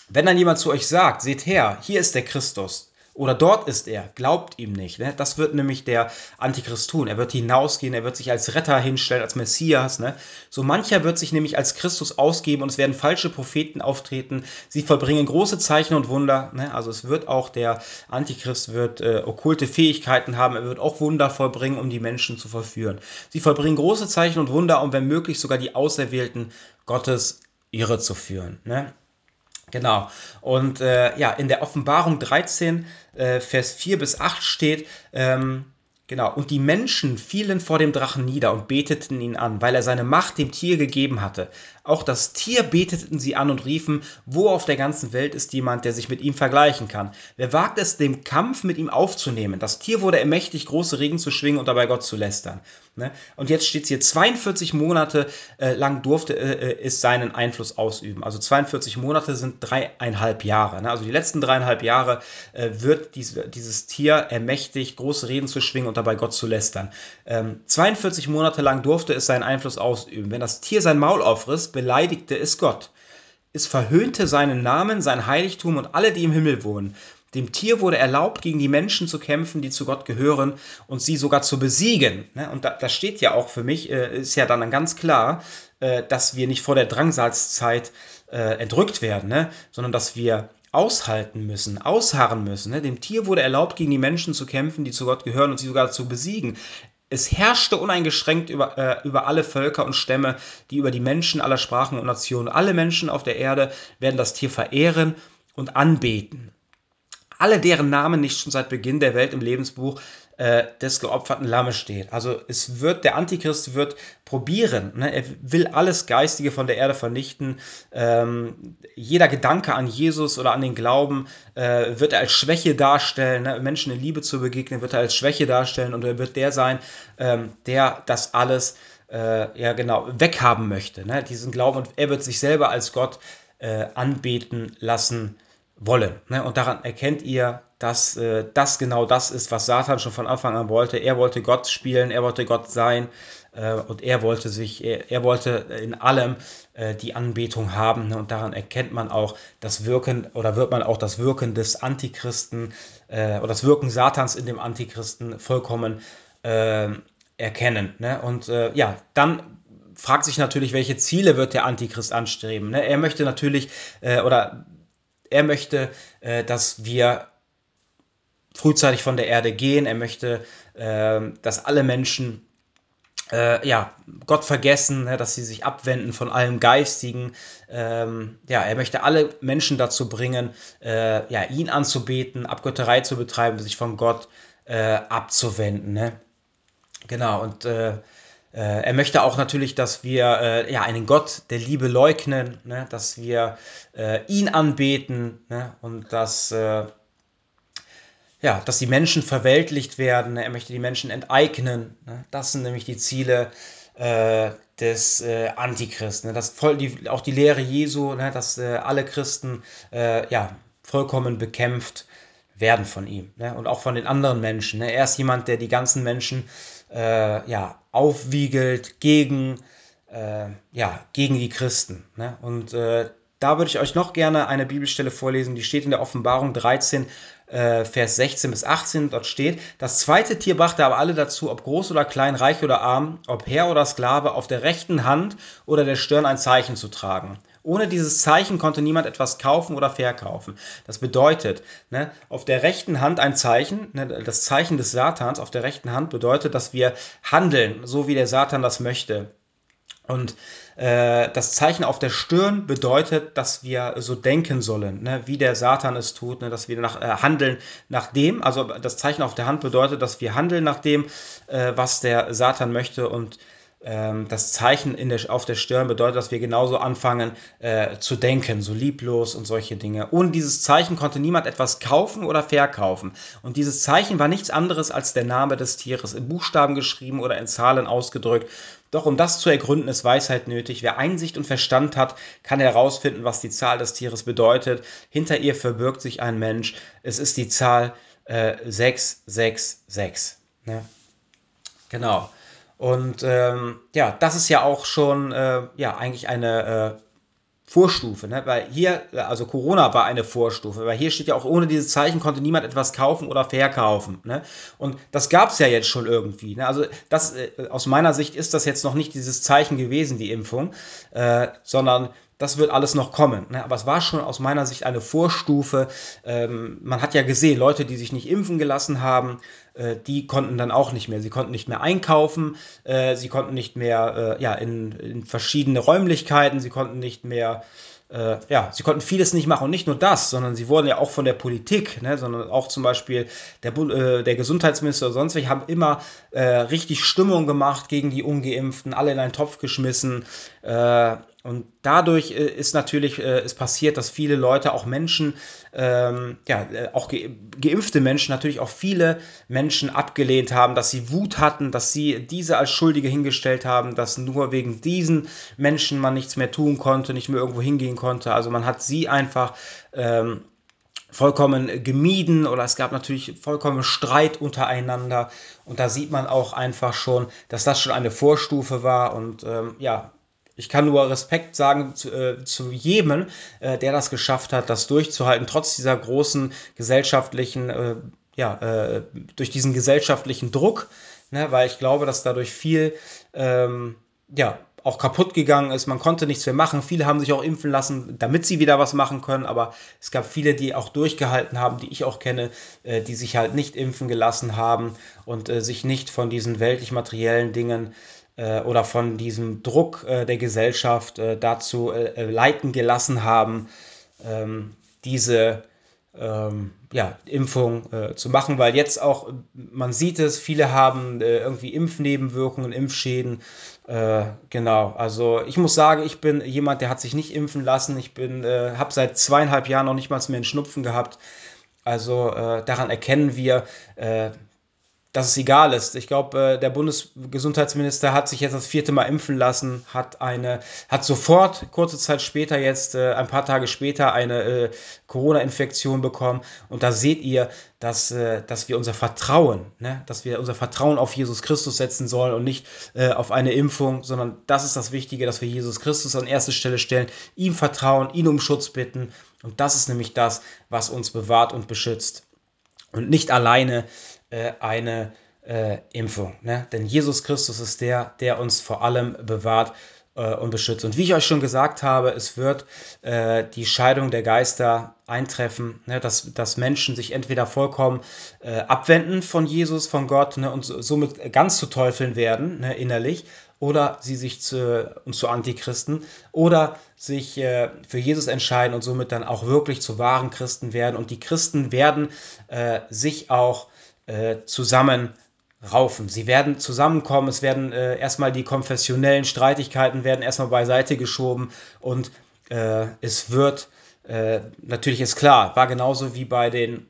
wenn dann jemand zu euch sagt, seht her, hier ist der Christus, oder dort ist er, glaubt ihm nicht. Ne? Das wird nämlich der Antichrist tun. Er wird hinausgehen, er wird sich als Retter hinstellen, als Messias. Ne? So mancher wird sich nämlich als Christus ausgeben und es werden falsche Propheten auftreten. Sie vollbringen große Zeichen und Wunder. Ne? Also es wird auch der Antichrist wird äh, okkulte Fähigkeiten haben. Er wird auch Wunder vollbringen, um die Menschen zu verführen. Sie vollbringen große Zeichen und Wunder, um wenn möglich sogar die Auserwählten Gottes irre zu führen. Ne? Genau. Und äh, ja, in der Offenbarung 13, äh, Vers 4 bis 8 steht, ähm, Genau, und die Menschen fielen vor dem Drachen nieder und beteten ihn an, weil er seine Macht dem Tier gegeben hatte. Auch das Tier beteten sie an und riefen, wo auf der ganzen Welt ist jemand, der sich mit ihm vergleichen kann. Wer wagt es, den Kampf mit ihm aufzunehmen? Das Tier wurde ermächtigt, große Regen zu schwingen und dabei Gott zu lästern. Ne? Und jetzt steht es hier, 42 Monate äh, lang durfte äh, es seinen Einfluss ausüben. Also 42 Monate sind dreieinhalb Jahre. Ne? Also die letzten dreieinhalb Jahre äh, wird dies, dieses Tier ermächtigt, große Reden zu schwingen und dabei Gott zu lästern. Ähm, 42 Monate lang durfte es seinen Einfluss ausüben. Wenn das Tier sein Maul aufriss, beleidigte es Gott. Es verhöhnte seinen Namen, sein Heiligtum und alle, die im Himmel wohnen. Dem Tier wurde erlaubt, gegen die Menschen zu kämpfen, die zu Gott gehören und sie sogar zu besiegen. Ne? Und da, steht ja auch für mich, äh, ist ja dann ganz klar, äh, dass wir nicht vor der Drangsalzzeit äh, entrückt werden, ne? sondern dass wir aushalten müssen, ausharren müssen. Ne? Dem Tier wurde erlaubt, gegen die Menschen zu kämpfen, die zu Gott gehören und sie sogar zu besiegen. Es herrschte uneingeschränkt über, äh, über alle Völker und Stämme, die über die Menschen aller Sprachen und Nationen. Alle Menschen auf der Erde werden das Tier verehren und anbeten. Alle, deren Namen nicht schon seit Beginn der Welt im Lebensbuch äh, des geopferten Lammes steht. Also es wird, der Antichrist wird probieren, ne? er will alles Geistige von der Erde vernichten. Ähm, jeder Gedanke an Jesus oder an den Glauben äh, wird er als Schwäche darstellen, ne? Menschen in Liebe zu begegnen, wird er als Schwäche darstellen und er wird der sein, ähm, der das alles äh, ja genau, weghaben möchte, ne? diesen Glauben. Und er wird sich selber als Gott äh, anbeten lassen wollen. Ne? Und daran erkennt ihr, dass äh, das genau das ist, was Satan schon von Anfang an wollte. Er wollte Gott spielen, er wollte Gott sein äh, und er wollte sich, er, er wollte in allem äh, die Anbetung haben. Ne? Und daran erkennt man auch das Wirken oder wird man auch das Wirken des Antichristen äh, oder das Wirken Satans in dem Antichristen vollkommen äh, erkennen. Ne? Und äh, ja, dann fragt sich natürlich, welche Ziele wird der Antichrist anstreben. Ne? Er möchte natürlich äh, oder er möchte, äh, dass wir frühzeitig von der Erde gehen. Er möchte, äh, dass alle Menschen äh, ja, Gott vergessen, ne, dass sie sich abwenden von allem Geistigen. Ähm, ja, er möchte alle Menschen dazu bringen, äh, ja, ihn anzubeten, Abgötterei zu betreiben, sich von Gott äh, abzuwenden. Ne? Genau, und äh, er möchte auch natürlich, dass wir äh, ja, einen Gott der Liebe leugnen, ne? dass wir äh, ihn anbeten ne? und dass, äh, ja, dass die Menschen verweltlicht werden. Er möchte die Menschen enteignen. Ne? Das sind nämlich die Ziele äh, des äh, Antichristen. Ne? Das voll die, auch die Lehre Jesu, ne? dass alle Christen ja, vollkommen bekämpft werden von ihm ne? und auch von den anderen Menschen. Ne? Er ist jemand, der die ganzen Menschen äh, ja, aufwiegelt gegen, äh, ja, gegen die Christen. Ne? Und äh, da würde ich euch noch gerne eine Bibelstelle vorlesen, die steht in der Offenbarung 13, äh, Vers 16 bis 18. Dort steht, das zweite Tier brachte aber alle dazu, ob groß oder klein, reich oder arm, ob Herr oder Sklave, auf der rechten Hand oder der Stirn ein Zeichen zu tragen. Ohne dieses Zeichen konnte niemand etwas kaufen oder verkaufen. Das bedeutet, ne, auf der rechten Hand ein Zeichen, ne, das Zeichen des Satans auf der rechten Hand bedeutet, dass wir handeln, so wie der Satan das möchte. Und äh, das Zeichen auf der Stirn bedeutet, dass wir so denken sollen, ne, wie der Satan es tut, ne, dass wir nach, äh, handeln nach dem. Also das Zeichen auf der Hand bedeutet, dass wir handeln nach dem, äh, was der Satan möchte und das Zeichen der, auf der Stirn bedeutet, dass wir genauso anfangen äh, zu denken, so lieblos und solche Dinge. Ohne dieses Zeichen konnte niemand etwas kaufen oder verkaufen. Und dieses Zeichen war nichts anderes als der Name des Tieres, in Buchstaben geschrieben oder in Zahlen ausgedrückt. Doch um das zu ergründen, ist Weisheit nötig. Wer Einsicht und Verstand hat, kann herausfinden, was die Zahl des Tieres bedeutet. Hinter ihr verbirgt sich ein Mensch. Es ist die Zahl äh, 666. Ne? Genau. Und ähm, ja, das ist ja auch schon äh, ja eigentlich eine äh, Vorstufe, ne? weil hier, also Corona war eine Vorstufe, weil hier steht ja auch, ohne dieses Zeichen konnte niemand etwas kaufen oder verkaufen. Ne? Und das gab es ja jetzt schon irgendwie. Ne? Also das, äh, aus meiner Sicht ist das jetzt noch nicht dieses Zeichen gewesen, die Impfung, äh, sondern das wird alles noch kommen. Ne? Aber es war schon aus meiner Sicht eine Vorstufe. Ähm, man hat ja gesehen, Leute, die sich nicht impfen gelassen haben, äh, die konnten dann auch nicht mehr. Sie konnten nicht mehr einkaufen, äh, sie konnten nicht mehr äh, ja, in, verschiedene Räumlichkeiten, sie konnten nicht mehr ja, sie konnten vieles nicht machen und nicht nur das, sondern sie wurden ja auch von der Politik, ne, sondern auch zum Beispiel der, der Gesundheitsminister oder sonst welche haben immer richtig Stimmung gemacht gegen die Ungeimpften, alle in einen Topf geschmissen. Und dadurch äh, ist natürlich äh, ist passiert, dass viele Leute, auch Menschen, ähm, ja, auch ge geimpfte Menschen, natürlich auch viele Menschen abgelehnt haben, dass sie Wut hatten, dass sie diese als Schuldige hingestellt haben, dass nur wegen diesen Menschen man nichts mehr tun konnte, nicht mehr irgendwo hingehen konnte. Also man hat sie einfach ähm, vollkommen gemieden oder es gab natürlich vollkommen Streit untereinander und da sieht man auch einfach schon, dass das schon eine Vorstufe war und ähm, ja, ich kann nur Respekt sagen zu, äh, zu jedem, äh, der das geschafft hat, das durchzuhalten, trotz dieser großen gesellschaftlichen, äh, ja, äh, durch diesen gesellschaftlichen Druck, ne, weil ich glaube, dass dadurch viel, ähm, ja, auch kaputt gegangen ist. Man konnte nichts mehr machen. Viele haben sich auch impfen lassen, damit sie wieder was machen können. Aber es gab viele, die auch durchgehalten haben, die ich auch kenne, äh, die sich halt nicht impfen gelassen haben und äh, sich nicht von diesen weltlich-materiellen Dingen oder von diesem Druck äh, der Gesellschaft äh, dazu äh, äh, leiten gelassen haben, ähm, diese ähm, ja, Impfung äh, zu machen, weil jetzt auch, man sieht es, viele haben irgendwie Impfnebenwirkungen, Impfschäden. genau, also ich muss sagen, ich bin jemand, der hat sich nicht impfen lassen. Ich bin, habe seit zweieinhalb Jahren noch nicht mal mehr einen Schnupfen gehabt. Also daran erkennen wir, dass es egal ist. Ich glaube, der Bundesgesundheitsminister hat sich jetzt das vierte Mal impfen lassen, hat eine, hat sofort kurze Zeit später jetzt, ein paar Tage später, eine Corona-Infektion bekommen. Und da seht ihr, dass, dass wir unser Vertrauen, ne, dass wir unser Vertrauen auf Jesus Christus setzen sollen und nicht auf eine Impfung, sondern das ist das Wichtige, dass wir Jesus Christus an erste Stelle stellen, ihm vertrauen, ihn um Schutz bitten. Und das ist nämlich das, was uns bewahrt und beschützt. Und nicht alleine äh, eine äh, Impfung. Ne? Denn Jesus Christus ist der, der uns vor allem bewahrt äh, und beschützt. Und wie ich euch schon gesagt habe, es wird äh, die Scheidung der Geister eintreffen, ne? dass, dass Menschen sich entweder vollkommen äh, abwenden von Jesus, von Gott ne? und somit ganz zu Teufeln werden, ne? innerlich, oder sie sich zu, zu Antichristen oder sich äh, für Jesus entscheiden und somit dann auch wirklich zu wahren Christen werden. Und die Christen werden äh, sich auch äh, zusammen raufen. Sie werden zusammenkommen, es werden äh, erstmal die konfessionellen Streitigkeiten werden erstmal beiseite geschoben und äh, es wird, äh, natürlich ist klar, war genauso wie bei den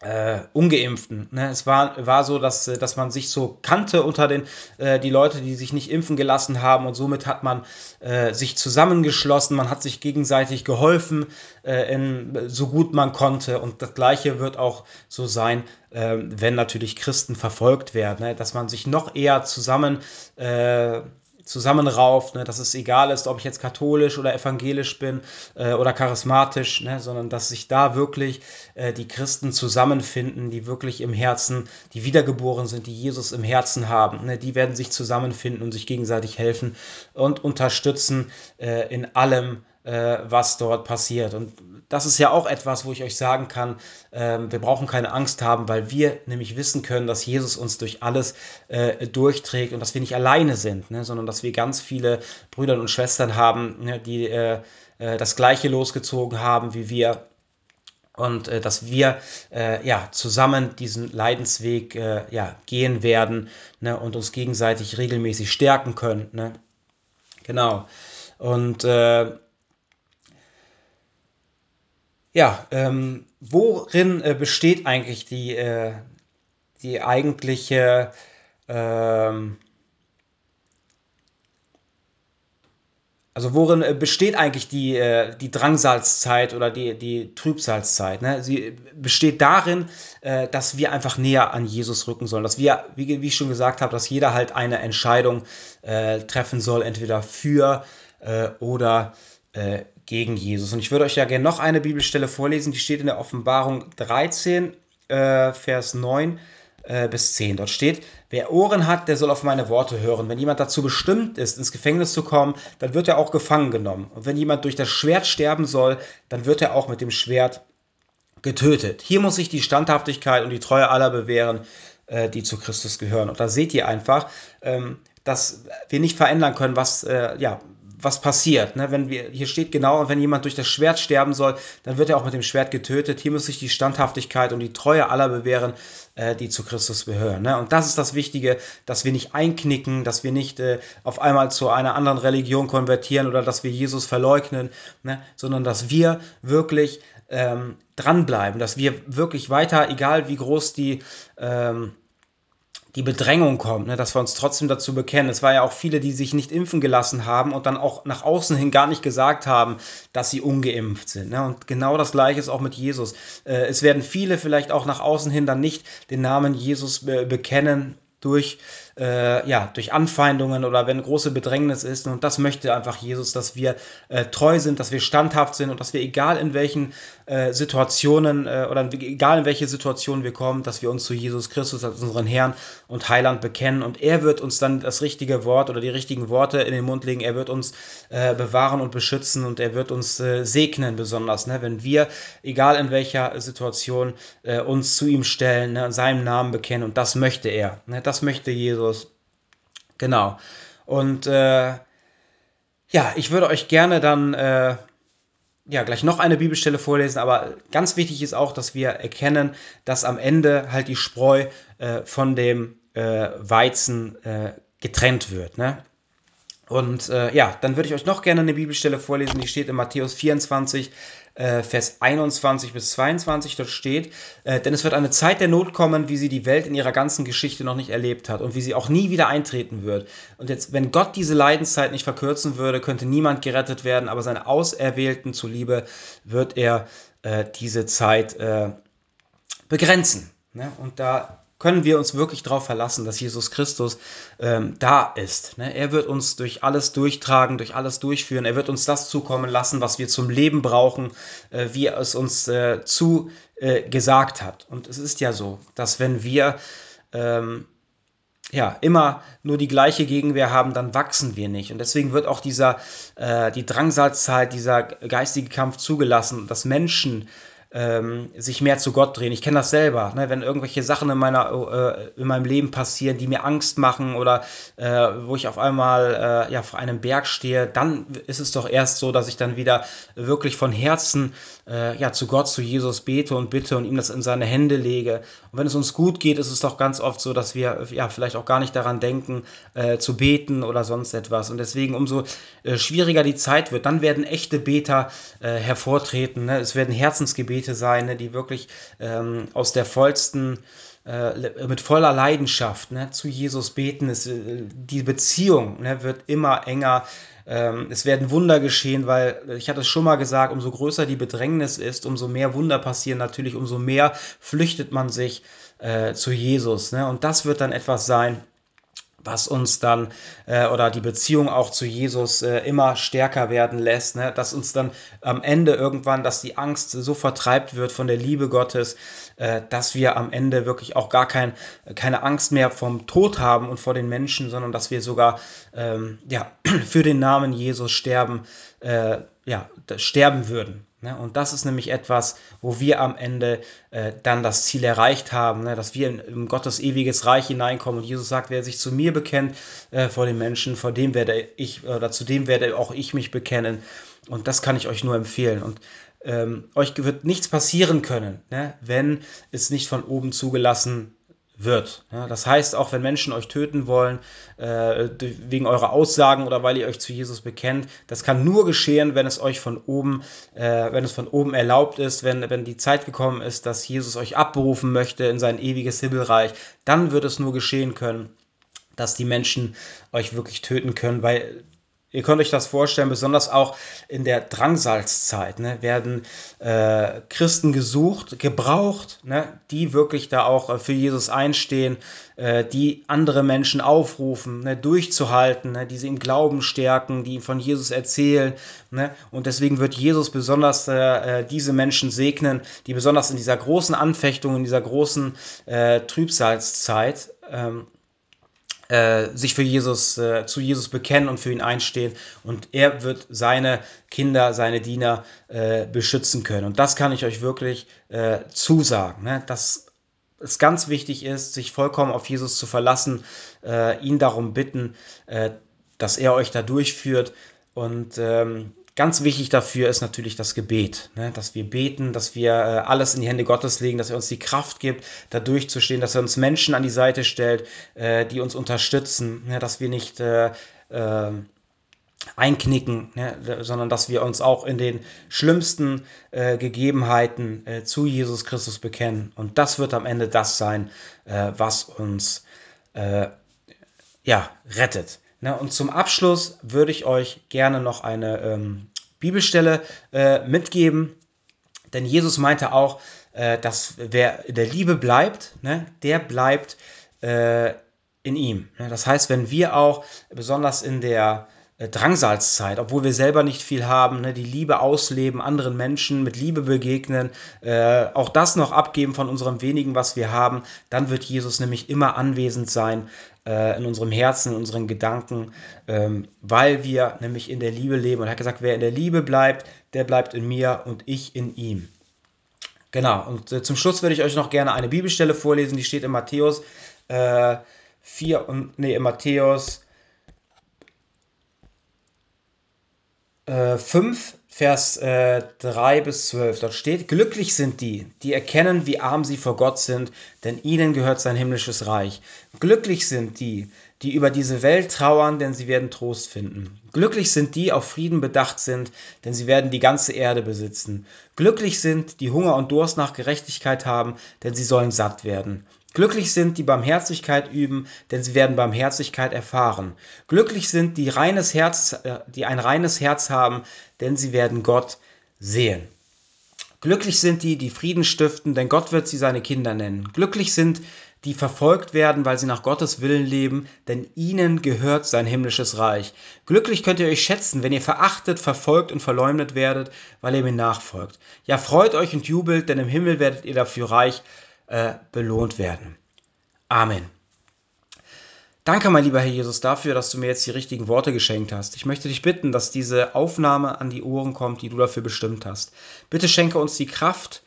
äh, Ungeimpften. Ne? Es war, war so, dass, äh, dass man sich so kannte unter den äh, die Leute, die sich nicht impfen gelassen haben und somit hat man äh, sich zusammengeschlossen, man hat sich gegenseitig geholfen, äh, in, so gut man konnte und das gleiche wird auch so sein, ähm, wenn natürlich Christen verfolgt werden, ne? dass man sich noch eher zusammen äh, zusammenrauft, ne, dass es egal ist, ob ich jetzt katholisch oder evangelisch bin äh, oder charismatisch, ne, sondern dass sich da wirklich äh, die Christen zusammenfinden, die wirklich im Herzen, die wiedergeboren sind, die Jesus im Herzen haben. Ne, die werden sich zusammenfinden und sich gegenseitig helfen und unterstützen äh, in allem, was dort passiert. Und das ist ja auch etwas, wo ich euch sagen kann, ähm, wir brauchen keine Angst haben, weil wir nämlich wissen können, dass Jesus uns durch alles äh, durchträgt und dass wir nicht alleine sind, ne, sondern dass wir ganz viele Brüder und Schwestern haben, ne, die äh, äh, das Gleiche losgezogen haben wie wir und äh, dass wir äh, ja zusammen diesen Leidensweg äh, ja gehen werden ne, und uns gegenseitig regelmäßig stärken können. Ne? Genau. Und äh, ja, ähm, worin äh, besteht eigentlich die, äh, die eigentliche, ähm, also worin äh, besteht eigentlich die, äh, die Drangsalzzeit oder die, die Trübsalzeit? Ne? Sie besteht darin, äh, dass wir einfach näher an Jesus rücken sollen, dass wir, wie, wie ich schon gesagt habe, dass jeder halt eine Entscheidung äh, treffen soll, entweder für äh, oder äh, gegen Jesus. Und ich würde euch ja gerne noch eine Bibelstelle vorlesen, die steht in der Offenbarung 13, äh, Vers 9 äh, bis 10. Dort steht, wer Ohren hat, der soll auf meine Worte hören. Wenn jemand dazu bestimmt ist, ins Gefängnis zu kommen, dann wird er auch gefangen genommen. Und wenn jemand durch das Schwert sterben soll, dann wird er auch mit dem Schwert getötet. Hier muss sich die Standhaftigkeit und die Treue aller bewähren, äh, die zu Christus gehören. Und da seht ihr einfach, ähm, dass wir nicht verändern können, was, äh, ja, was passiert. Ne? Wenn wir, hier steht genau, wenn jemand durch das Schwert sterben soll, dann wird er auch mit dem Schwert getötet. Hier muss sich die Standhaftigkeit und die Treue aller bewähren, äh, die zu Christus gehören. Ne? Und das ist das Wichtige, dass wir nicht einknicken, dass wir nicht äh, auf einmal zu einer anderen Religion konvertieren oder dass wir Jesus verleugnen, ne? sondern dass wir wirklich ähm, dranbleiben, dass wir wirklich weiter, egal wie groß die ähm, die Bedrängung kommt, ne, dass wir uns trotzdem dazu bekennen. Es war ja auch viele, die sich nicht impfen gelassen haben und dann auch nach außen hin gar nicht gesagt haben, dass sie ungeimpft sind. Ne? Und genau das Gleiche ist auch mit Jesus. Äh, es werden viele vielleicht auch nach außen hin dann nicht den Namen Jesus be bekennen durch äh, ja, durch Anfeindungen oder wenn große Bedrängnis ist. Und das möchte einfach Jesus, dass wir äh, treu sind, dass wir standhaft sind und dass wir, egal in welchen äh, Situationen äh, oder egal in welche Situationen wir kommen, dass wir uns zu Jesus Christus als unseren Herrn und Heiland bekennen. Und er wird uns dann das richtige Wort oder die richtigen Worte in den Mund legen. Er wird uns äh, bewahren und beschützen und er wird uns äh, segnen, besonders, ne? wenn wir, egal in welcher Situation, uns zu ihm stellen, ne? seinem Namen bekennen. Und das möchte er. Ne? Das möchte Jesus. Jesus. Genau. Und äh, ja, ich würde euch gerne dann äh, ja gleich noch eine Bibelstelle vorlesen, aber ganz wichtig ist auch, dass wir erkennen, dass am Ende halt die Spreu äh, von dem äh, Weizen äh, getrennt wird. Ne? Und äh, ja, dann würde ich euch noch gerne eine Bibelstelle vorlesen, die steht in Matthäus 24, äh, Vers 21 bis 22. Dort steht, äh, denn es wird eine Zeit der Not kommen, wie sie die Welt in ihrer ganzen Geschichte noch nicht erlebt hat und wie sie auch nie wieder eintreten wird. Und jetzt, wenn Gott diese Leidenszeit nicht verkürzen würde, könnte niemand gerettet werden, aber seine Auserwählten zuliebe wird er äh, diese Zeit äh, begrenzen. Ne? Und da können wir uns wirklich darauf verlassen, dass Jesus Christus ähm, da ist. Ne? Er wird uns durch alles durchtragen, durch alles durchführen. Er wird uns das zukommen lassen, was wir zum Leben brauchen, äh, wie er es uns äh, zu äh, hat. Und es ist ja so, dass wenn wir ähm, ja, immer nur die gleiche Gegenwehr haben, dann wachsen wir nicht. Und deswegen wird auch dieser, äh, die Drangsalzzeit, dieser geistige Kampf zugelassen, dass Menschen ähm, sich mehr zu Gott drehen. Ich kenne das selber, ne? wenn irgendwelche Sachen in, meiner, äh, in meinem Leben passieren, die mir Angst machen oder äh, wo ich auf einmal äh, ja, vor einem Berg stehe, dann ist es doch erst so, dass ich dann wieder wirklich von Herzen äh, ja, zu Gott, zu Jesus bete und bitte und ihm das in seine Hände lege. Und wenn es uns gut geht, ist es doch ganz oft so, dass wir ja vielleicht auch gar nicht daran denken, äh, zu beten oder sonst etwas. Und deswegen umso äh, schwieriger die Zeit wird, dann werden echte Beter hervortreten. Ne? Es werden Herzensgebete Gebete sein, ne, die wirklich ähm, aus der vollsten, äh, mit voller Leidenschaft ne, zu Jesus beten. Es, äh, die Beziehung ne, wird immer enger. Ähm, es werden Wunder geschehen, weil ich hatte es schon mal gesagt, umso größer die Bedrängnis ist, umso mehr Wunder passieren natürlich, umso mehr flüchtet man sich äh, zu Jesus. Ne? Und das wird dann etwas sein, was uns dann äh, oder die Beziehung auch zu Jesus äh, immer stärker werden lässt, ne? dass uns dann am Ende irgendwann, dass die Angst so vertreibt wird von der Liebe Gottes, äh, dass wir am Ende wirklich auch gar kein, keine Angst mehr vom Tod haben und vor den Menschen, sondern dass wir sogar ähm, ja, [clears throat] für den Namen Jesus sterben, äh, ja, sterben würden. Ne? Und das ist nämlich etwas, wo wir am Ende äh, dann das Ziel erreicht haben, ne? dass wir in, in, Gottes ewiges Reich hineinkommen. Und Jesus sagt, wer sich zu mir bekennt äh, vor den Menschen, vor dem werde ich, oder zu dem werde auch ich mich bekennen. Und das kann ich euch nur empfehlen. Und ähm, euch wird nichts passieren können, ne? wenn es nicht von oben zugelassen wird. Ja, das heißt, auch wenn Menschen euch töten wollen, äh, wegen eurer Aussagen oder weil ihr euch zu Jesus bekennt, das kann nur geschehen, wenn es euch von oben, äh, wenn es von oben erlaubt ist, wenn, wenn die Zeit gekommen ist, dass Jesus euch abberufen möchte in sein ewiges Himmelreich, dann wird es nur geschehen können, dass die Menschen euch wirklich töten können, weil Ihr könnt euch das vorstellen, besonders auch in der Drangsalzzeit ne, werden äh, Christen gesucht, gebraucht, ne, die wirklich da auch äh, für Jesus einstehen, äh, die andere Menschen aufrufen, ne, durchzuhalten, ne, die sie im Glauben stärken, die von Jesus erzählen. Ne, und deswegen wird Jesus besonders äh, äh, diese Menschen segnen, die besonders in dieser großen Anfechtung, in dieser großen äh, Trübsalzeit ähm, äh, sich für Jesus, äh, zu Jesus bekennen und für ihn einstehen. Und er wird seine Kinder, seine Diener äh, beschützen können. Und das kann ich euch wirklich äh, zusagen. Ne? Dass es ganz wichtig ist, sich vollkommen auf Jesus zu verlassen, äh, ihn darum bitten, dass er euch da durchführt. Und ähm, Ganz wichtig dafür ist natürlich das Gebet, ne? dass wir beten, dass wir äh, alles in die Hände Gottes legen, dass er uns die Kraft gibt, da durchzustehen, dass er uns Menschen an die Seite stellt, äh, die uns unterstützen, ne? dass wir nicht äh, ähm, einknicken, ne? sondern dass wir uns auch in den schlimmsten äh, Gegebenheiten äh, zu Jesus Christus bekennen. Und das wird am Ende das sein, äh, was uns ja, rettet. Ne, und zum Abschluss würde ich euch gerne noch eine ähm, Bibelstelle äh, mitgeben, denn Jesus meinte auch, äh, dass wer in der Liebe bleibt, ne, der bleibt äh, in ihm. Ne? Das heißt, wenn wir auch besonders in der äh, Drangsalzzeit, obwohl wir selber nicht viel haben, ne, die Liebe ausleben, anderen Menschen mit Liebe begegnen, äh, auch das noch abgeben von unserem wenigen, was wir haben, dann wird Jesus nämlich immer anwesend sein äh, in unserem Herzen, in unseren Gedanken, ähm, weil wir nämlich in der Liebe leben. Und er hat gesagt, wer in der Liebe bleibt, der bleibt in mir und ich in ihm. Genau, und äh, zum Schluss würde ich euch noch gerne eine Bibelstelle vorlesen, die steht in Matthäus äh, 4 und nee, in Matthäus äh, 5, Vers äh, 3 bis 12. Dort steht, glücklich sind die, die erkennen, wie arm sie vor Gott sind, denn ihnen gehört sein himmlisches Reich. Glücklich sind die, die über diese Welt trauern, denn sie werden Trost finden. Glücklich sind die, auf Frieden bedacht sind, denn sie werden die ganze Erde besitzen. Glücklich sind, die Hunger und Durst nach Gerechtigkeit haben, denn sie sollen satt werden. Glücklich sind, die Barmherzigkeit üben, denn sie werden Barmherzigkeit erfahren. Glücklich sind, die, reines Herz, äh, die ein reines Herz haben, denn sie werden Gott sehen. Glücklich sind die, die Frieden stiften, denn Gott wird sie seine Kinder nennen. Glücklich sind, die verfolgt werden, weil sie nach Gottes Willen leben, denn ihnen gehört sein himmlisches Reich. Glücklich könnt ihr euch schätzen, wenn ihr verachtet, verfolgt und verleumdet werdet, weil ihr mir nachfolgt. Ja, freut euch und jubelt, denn im Himmel werdet ihr dafür reich äh, belohnt werden. Amen. Danke, mein lieber Herr Jesus, dafür, dass du mir jetzt die richtigen Worte geschenkt hast. Ich möchte dich bitten, dass diese Aufnahme an die Ohren kommt, die du dafür bestimmt hast. Bitte schenke uns die Kraft,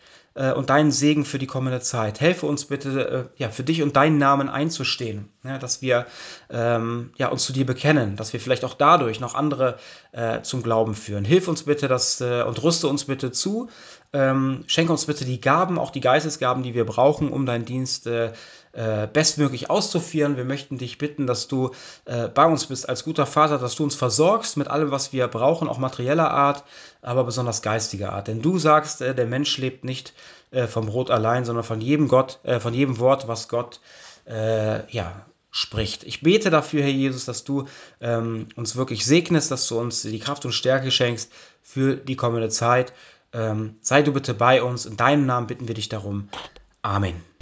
und deinen Segen für die kommende Zeit. Helfe uns bitte, äh, ja, für dich und deinen Namen einzustehen, ja, dass wir ähm, ja, uns zu dir bekennen, dass wir vielleicht auch dadurch noch andere äh, zum Glauben führen. Hilf uns bitte dass, äh, und rüste uns bitte zu. Ähm, schenke uns bitte die Gaben, auch die Geistesgaben, die wir brauchen, um deinen Dienst äh, äh, bestmöglich auszuführen. Wir möchten dich bitten, dass du äh, bei uns bist als guter Vater, dass du uns versorgst mit allem, was wir brauchen, auch materieller Art, aber besonders geistiger Art. Denn du sagst, äh, der Mensch lebt nicht äh, vom Brot allein, sondern von jedem Gott, äh, von jedem Wort, was Gott äh, ja, spricht. Ich bete dafür, Herr Jesus, dass du ähm, uns wirklich segnest, dass du uns die Kraft und Stärke schenkst für die kommende Zeit. Ähm, sei du bitte bei uns. In deinem Namen bitten wir dich darum. Amen.